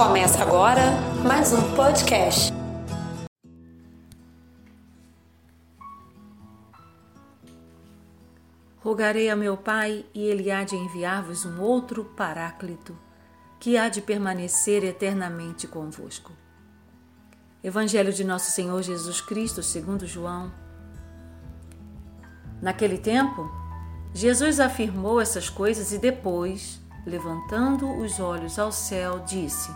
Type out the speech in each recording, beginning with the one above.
Começa agora mais um podcast. Rogarei a meu Pai, e ele há de enviar-vos um outro Paráclito, que há de permanecer eternamente convosco. Evangelho de Nosso Senhor Jesus Cristo, segundo João. Naquele tempo, Jesus afirmou essas coisas e depois, levantando os olhos ao céu, disse: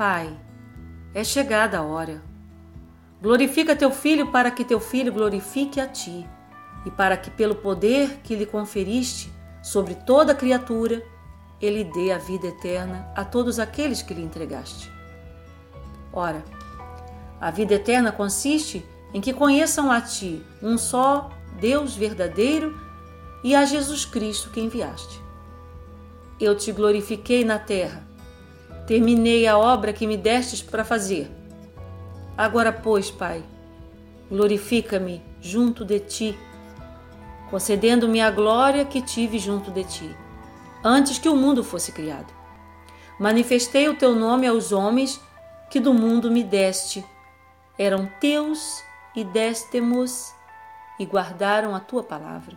Pai, é chegada a hora. Glorifica teu filho para que teu filho glorifique a ti e para que, pelo poder que lhe conferiste sobre toda criatura, ele dê a vida eterna a todos aqueles que lhe entregaste. Ora, a vida eterna consiste em que conheçam a ti, um só Deus verdadeiro, e a Jesus Cristo que enviaste. Eu te glorifiquei na terra, terminei a obra que me destes para fazer. Agora, pois, Pai, glorifica-me junto de ti concedendo-me a glória que tive junto de ti, antes que o mundo fosse criado. Manifestei o teu nome aos homens que do mundo me deste. Eram teus e deste-mos e guardaram a tua palavra.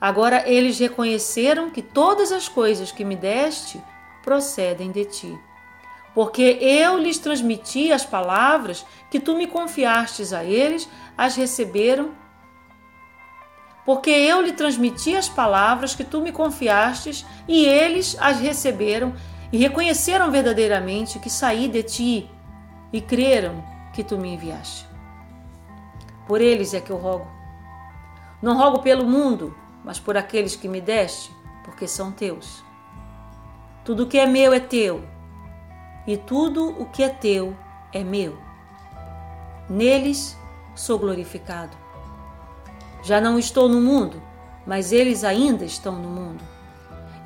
Agora eles reconheceram que todas as coisas que me deste procedem de ti. Porque eu lhes transmiti as palavras que tu me confiastes a eles, as receberam porque eu lhe transmiti as palavras que tu me confiastes, e eles as receberam e reconheceram verdadeiramente que saí de ti e creram que tu me enviaste. Por eles é que eu rogo. Não rogo pelo mundo, mas por aqueles que me deste, porque são teus. Tudo que é meu é teu, e tudo o que é teu é meu. Neles sou glorificado. Já não estou no mundo, mas eles ainda estão no mundo.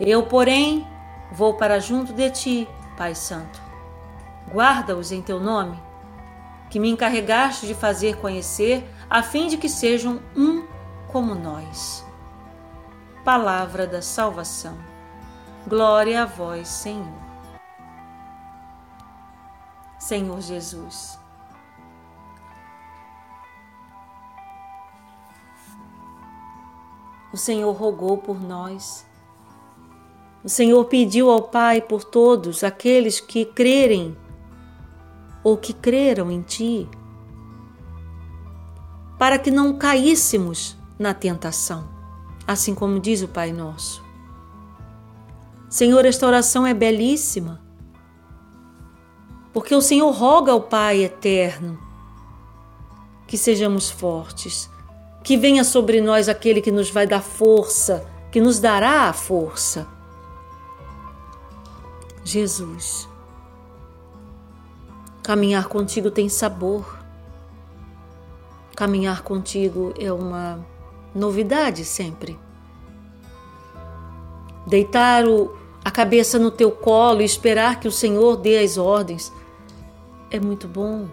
Eu, porém, vou para junto de ti, Pai Santo. Guarda-os em teu nome, que me encarregaste de fazer conhecer, a fim de que sejam um como nós. Palavra da salvação. Glória a vós, Senhor. Senhor Jesus O Senhor rogou por nós. O Senhor pediu ao Pai por todos aqueles que crerem ou que creram em Ti, para que não caíssemos na tentação, assim como diz o Pai Nosso. Senhor, esta oração é belíssima, porque o Senhor roga ao Pai eterno que sejamos fortes, que venha sobre nós aquele que nos vai dar força, que nos dará a força. Jesus, caminhar contigo tem sabor. Caminhar contigo é uma novidade sempre. Deitar o, a cabeça no teu colo e esperar que o Senhor dê as ordens é muito bom.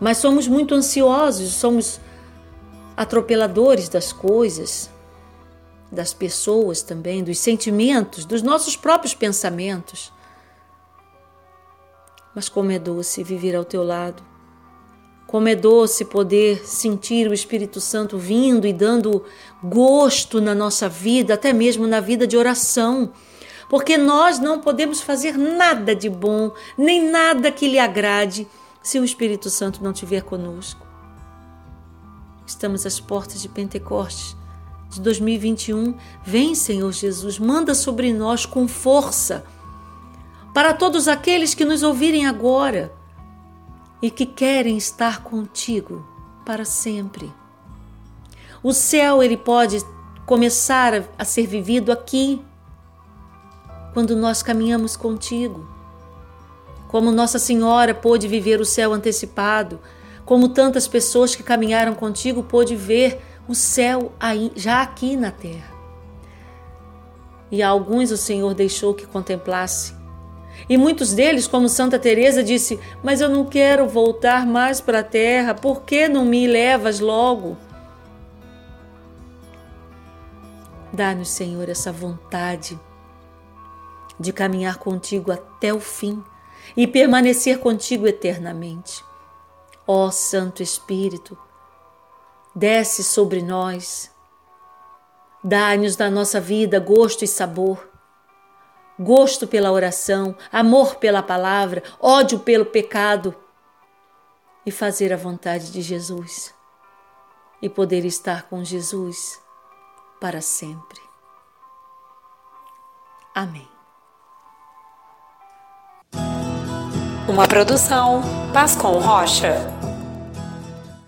Mas somos muito ansiosos, somos atropeladores das coisas, das pessoas também, dos sentimentos, dos nossos próprios pensamentos. Mas como é doce viver ao teu lado. Como é doce poder sentir o Espírito Santo vindo e dando gosto na nossa vida, até mesmo na vida de oração. Porque nós não podemos fazer nada de bom, nem nada que lhe agrade, se o Espírito Santo não estiver conosco. Estamos às portas de Pentecostes de 2021. Vem, Senhor Jesus, manda sobre nós com força para todos aqueles que nos ouvirem agora e que querem estar contigo para sempre. O céu ele pode começar a ser vivido aqui quando nós caminhamos contigo. Como Nossa Senhora pôde viver o céu antecipado como tantas pessoas que caminharam contigo pôde ver o céu já aqui na terra. E a alguns o Senhor deixou que contemplasse. E muitos deles, como Santa Teresa, disse: "Mas eu não quero voltar mais para a terra. Por que não me levas logo?" Dá-nos, Senhor, essa vontade de caminhar contigo até o fim e permanecer contigo eternamente. Ó Santo Espírito, desce sobre nós, dá-nos na nossa vida gosto e sabor, gosto pela oração, amor pela palavra, ódio pelo pecado e fazer a vontade de Jesus e poder estar com Jesus para sempre. Amém. Uma produção Pascom Rocha.